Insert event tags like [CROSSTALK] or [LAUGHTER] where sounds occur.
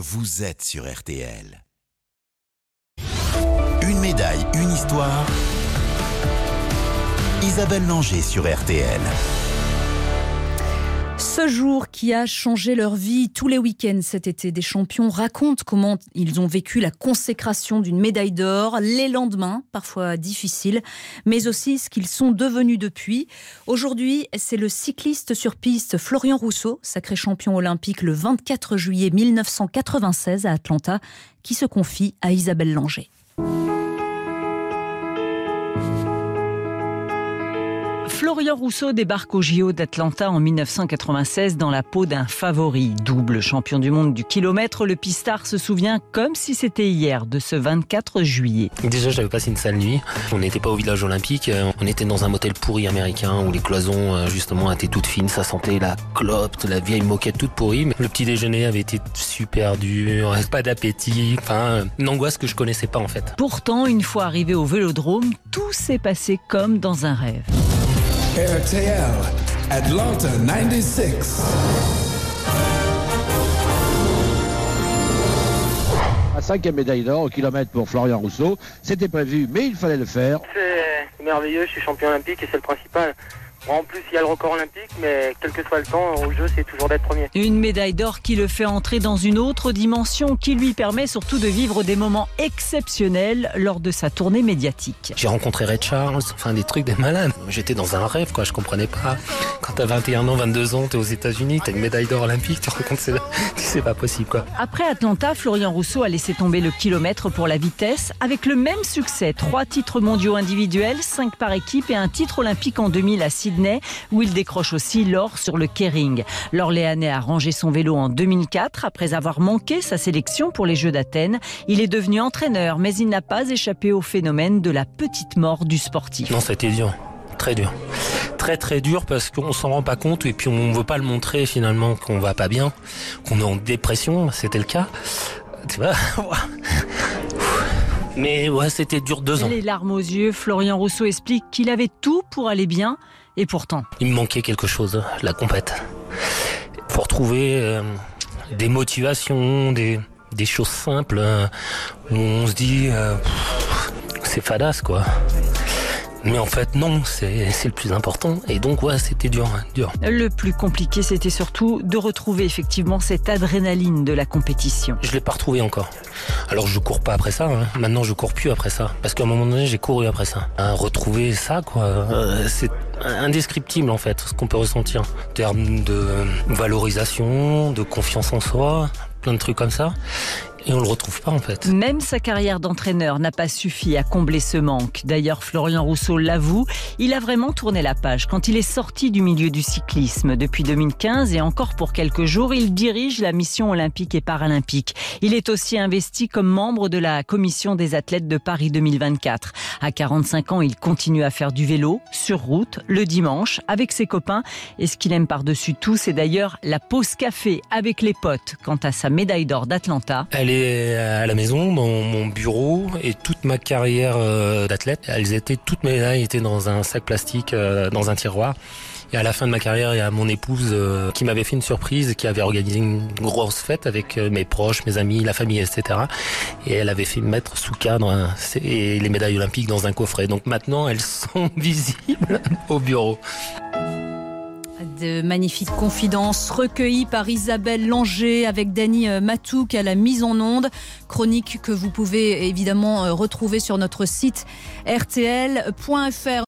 vous êtes sur RTL. Une médaille, une histoire. Isabelle Langer sur RTL. Ce jour qui a changé leur vie tous les week-ends cet été, des champions racontent comment ils ont vécu la consécration d'une médaille d'or, les lendemains, parfois difficiles, mais aussi ce qu'ils sont devenus depuis. Aujourd'hui, c'est le cycliste sur piste Florian Rousseau, sacré champion olympique le 24 juillet 1996 à Atlanta, qui se confie à Isabelle Langer. Florian Rousseau débarque au JO d'Atlanta en 1996 dans la peau d'un favori. Double champion du monde du kilomètre, le pistard se souvient comme si c'était hier de ce 24 juillet. Déjà, j'avais passé une sale nuit. On n'était pas au village olympique. On était dans un motel pourri américain où les cloisons, euh, justement, étaient toutes fines. Ça sentait la clope, la vieille moquette toute pourrie. Mais le petit déjeuner avait été super dur, [LAUGHS] pas d'appétit. Enfin, une angoisse que je connaissais pas, en fait. Pourtant, une fois arrivé au vélodrome, tout s'est passé comme dans un rêve. RTL, Atlanta 96. La cinquième médaille d'or au kilomètre pour Florian Rousseau. C'était prévu, mais il fallait le faire. C'est merveilleux, je suis champion olympique et c'est le principal. En plus, il y a le record olympique, mais quel que soit le temps, au jeu, c'est toujours d'être premier. Une médaille d'or qui le fait entrer dans une autre dimension, qui lui permet surtout de vivre des moments exceptionnels lors de sa tournée médiatique. J'ai rencontré Ray Charles, enfin des trucs des malades. J'étais dans un rêve, quoi, je comprenais pas. Quand t'as 21 ans, 22 ans, t'es aux États-Unis, t'as une médaille d'or olympique, tu rencontres, c'est pas possible, quoi. Après Atlanta, Florian Rousseau a laissé tomber le kilomètre pour la vitesse, avec le même succès. Trois titres mondiaux individuels, cinq par équipe et un titre olympique en 2000 à Sydney où il décroche aussi l'or sur le Kering. L'Orléanais a rangé son vélo en 2004 après avoir manqué sa sélection pour les Jeux d'Athènes. Il est devenu entraîneur, mais il n'a pas échappé au phénomène de la petite mort du sportif. Non, ça a été dur, très dur très très dur parce qu'on s'en rend pas compte et puis on veut pas le montrer finalement qu'on va pas bien, qu'on est en dépression, c'était le cas. Tu vois [LAUGHS] Mais ouais, c'était dur deux ans. Les larmes aux yeux, Florian Rousseau explique qu'il avait tout pour aller bien et pourtant. Il me manquait quelque chose, la compète. Pour trouver euh, des motivations, des, des, choses simples euh, où on se dit euh, c'est fadasse quoi. Mais en fait, non, c'est le plus important. Et donc, ouais, c'était dur, hein, dur. Le plus compliqué, c'était surtout de retrouver effectivement cette adrénaline de la compétition. Je l'ai pas retrouvé encore. Alors, je cours pas après ça. Hein. Maintenant, je cours plus après ça. Parce qu'à un moment donné, j'ai couru après ça. retrouver ça, quoi, euh, c'est indescriptible, en fait, ce qu'on peut ressentir. En termes de valorisation, de confiance en soi, plein de trucs comme ça et on le retrouve pas en fait. Même sa carrière d'entraîneur n'a pas suffi à combler ce manque. D'ailleurs, Florian Rousseau l'avoue, il a vraiment tourné la page quand il est sorti du milieu du cyclisme. Depuis 2015 et encore pour quelques jours, il dirige la mission olympique et paralympique. Il est aussi investi comme membre de la commission des athlètes de Paris 2024. À 45 ans, il continue à faire du vélo, sur route, le dimanche, avec ses copains. Et ce qu'il aime par-dessus tout, c'est d'ailleurs la pause café avec les potes. Quant à sa médaille d'or d'Atlanta, elle est à la maison, dans mon bureau, et toute ma carrière euh, d'athlète, elles étaient, toutes mes médailles étaient dans un sac plastique, euh, dans un tiroir. Et à la fin de ma carrière, il y a mon épouse euh, qui m'avait fait une surprise, qui avait organisé une grosse fête avec mes proches, mes amis, la famille, etc. Et elle avait fait mettre sous cadre les médailles olympiques dans un coffret. Donc maintenant, elles sont [LAUGHS] visibles au bureau. De magnifiques confidences recueillies par Isabelle Langer avec Dany euh, Matouk à la mise en onde. Chronique que vous pouvez évidemment euh, retrouver sur notre site rtl.fr.